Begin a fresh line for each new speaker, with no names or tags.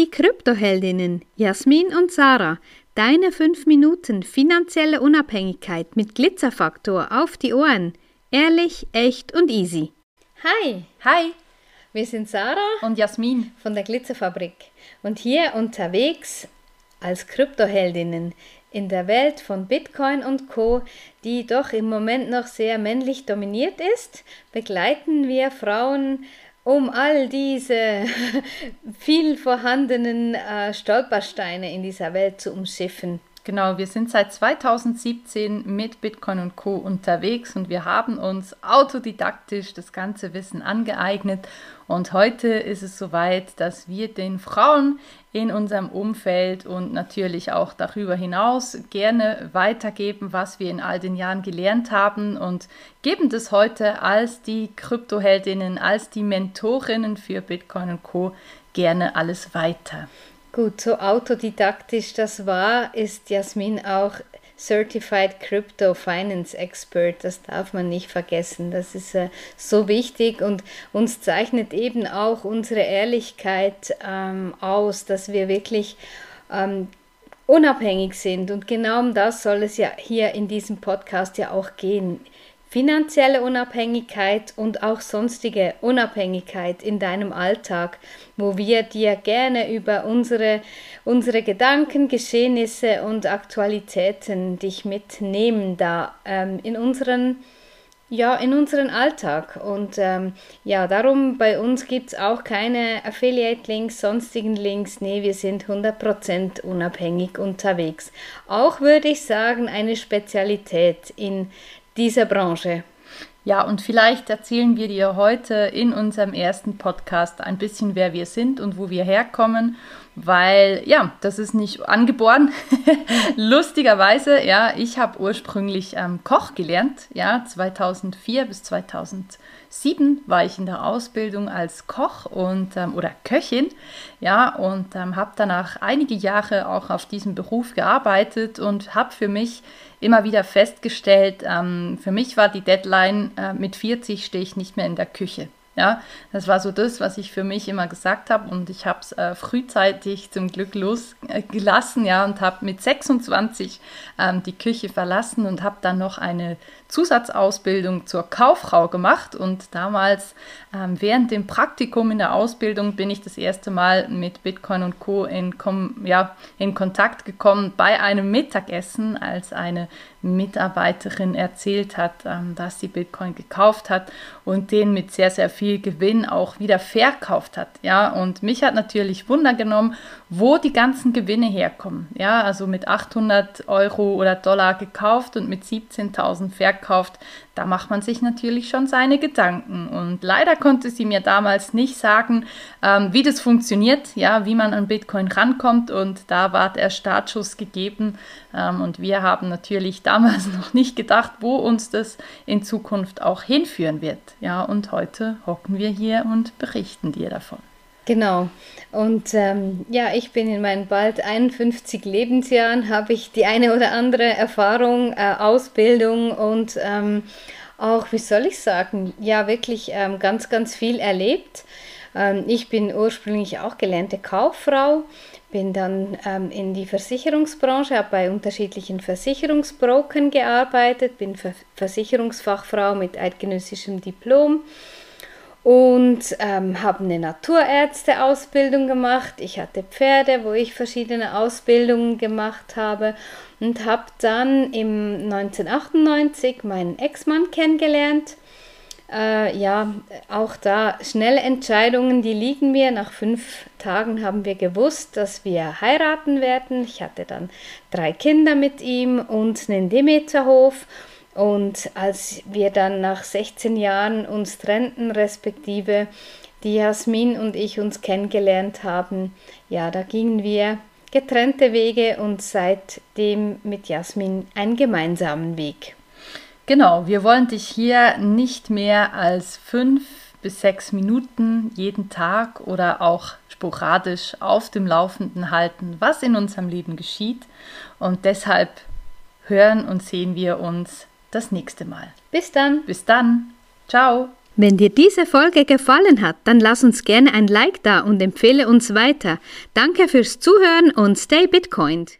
Die Kryptoheldinnen Jasmin und Sarah, deine 5 Minuten finanzielle Unabhängigkeit mit Glitzerfaktor auf die Ohren. Ehrlich, echt und easy.
Hi,
Hi
wir sind Sarah
und Jasmin.
von der Glitzerfabrik und hier unterwegs als Kryptoheldinnen in der Welt von Bitcoin und Co, die doch im Moment noch sehr männlich dominiert ist, begleiten wir Frauen um all diese viel vorhandenen äh, Stolpersteine in dieser Welt zu umschiffen.
Genau, wir sind seit 2017 mit Bitcoin und Co. unterwegs und wir haben uns autodidaktisch das ganze Wissen angeeignet. Und heute ist es soweit, dass wir den Frauen in unserem Umfeld und natürlich auch darüber hinaus gerne weitergeben, was wir in all den Jahren gelernt haben und geben das heute als die Kryptoheldinnen, als die Mentorinnen für Bitcoin und Co. gerne alles weiter.
Gut, so autodidaktisch das war, ist Jasmin auch Certified Crypto Finance Expert. Das darf man nicht vergessen. Das ist äh, so wichtig und uns zeichnet eben auch unsere Ehrlichkeit ähm, aus, dass wir wirklich ähm, unabhängig sind. Und genau um das soll es ja hier in diesem Podcast ja auch gehen finanzielle Unabhängigkeit und auch sonstige Unabhängigkeit in deinem Alltag, wo wir dir gerne über unsere, unsere Gedanken, Geschehnisse und Aktualitäten dich mitnehmen da ähm, in unseren ja, in unseren Alltag. Und ähm, ja, darum bei uns gibt es auch keine Affiliate-Links, sonstigen Links. Nee, wir sind 100% unabhängig unterwegs. Auch würde ich sagen, eine Spezialität in dieser Branche.
Ja, und vielleicht erzählen wir dir heute in unserem ersten Podcast ein bisschen, wer wir sind und wo wir herkommen, weil ja, das ist nicht angeboren. Lustigerweise, ja, ich habe ursprünglich ähm, Koch gelernt, ja, 2004 bis 2007 war ich in der Ausbildung als Koch und ähm, oder Köchin, ja, und ähm, habe danach einige Jahre auch auf diesem Beruf gearbeitet und habe für mich immer wieder festgestellt, ähm, für mich war die Deadline, äh, mit 40 stehe ich nicht mehr in der Küche. Ja, das war so das, was ich für mich immer gesagt habe und ich habe es äh, frühzeitig zum Glück losgelassen, ja, und habe mit 26 ähm, die Küche verlassen und habe dann noch eine Zusatzausbildung zur Kauffrau gemacht und damals ähm, während dem Praktikum in der Ausbildung bin ich das erste Mal mit Bitcoin und Co. in, ja, in Kontakt gekommen bei einem Mittagessen, als eine Mitarbeiterin erzählt hat, ähm, dass sie Bitcoin gekauft hat und den mit sehr, sehr viel Gewinn auch wieder verkauft hat. Ja, und mich hat natürlich Wunder genommen, wo die ganzen Gewinne herkommen. Ja, also mit 800 Euro oder Dollar gekauft und mit 17.000 verkauft. Da macht man sich natürlich schon seine Gedanken. Und leider konnte sie mir damals nicht sagen, ähm, wie das funktioniert, ja, wie man an Bitcoin rankommt. Und da war der Startschuss gegeben. Ähm, und wir haben natürlich damals noch nicht gedacht, wo uns das in Zukunft auch hinführen wird. Ja, und heute hocken wir hier und berichten dir davon.
Genau. Und ähm, ja, ich bin in meinen bald 51 Lebensjahren, habe ich die eine oder andere Erfahrung, äh, Ausbildung und ähm, auch, wie soll ich sagen, ja, wirklich ähm, ganz, ganz viel erlebt. Ähm, ich bin ursprünglich auch gelernte Kauffrau, bin dann ähm, in die Versicherungsbranche, habe bei unterschiedlichen Versicherungsbrokern gearbeitet, bin Ver Versicherungsfachfrau mit eidgenössischem Diplom und ähm, habe eine Naturärzteausbildung gemacht. Ich hatte Pferde, wo ich verschiedene Ausbildungen gemacht habe und habe dann im 1998 meinen Ex-Mann kennengelernt. Äh, ja, auch da schnelle Entscheidungen, die liegen mir. Nach fünf Tagen haben wir gewusst, dass wir heiraten werden. Ich hatte dann drei Kinder mit ihm und einen Demeterhof. Und als wir dann nach 16 Jahren uns trennten, respektive die Jasmin und ich uns kennengelernt haben, ja, da gingen wir getrennte Wege und seitdem mit Jasmin einen gemeinsamen Weg.
Genau, wir wollen dich hier nicht mehr als fünf bis sechs Minuten jeden Tag oder auch sporadisch auf dem Laufenden halten, was in unserem Leben geschieht. Und deshalb hören und sehen wir uns das nächste Mal.
Bis dann.
Bis dann. Ciao.
Wenn dir diese Folge gefallen hat, dann lass uns gerne ein Like da und empfehle uns weiter. Danke fürs Zuhören und stay Bitcoined.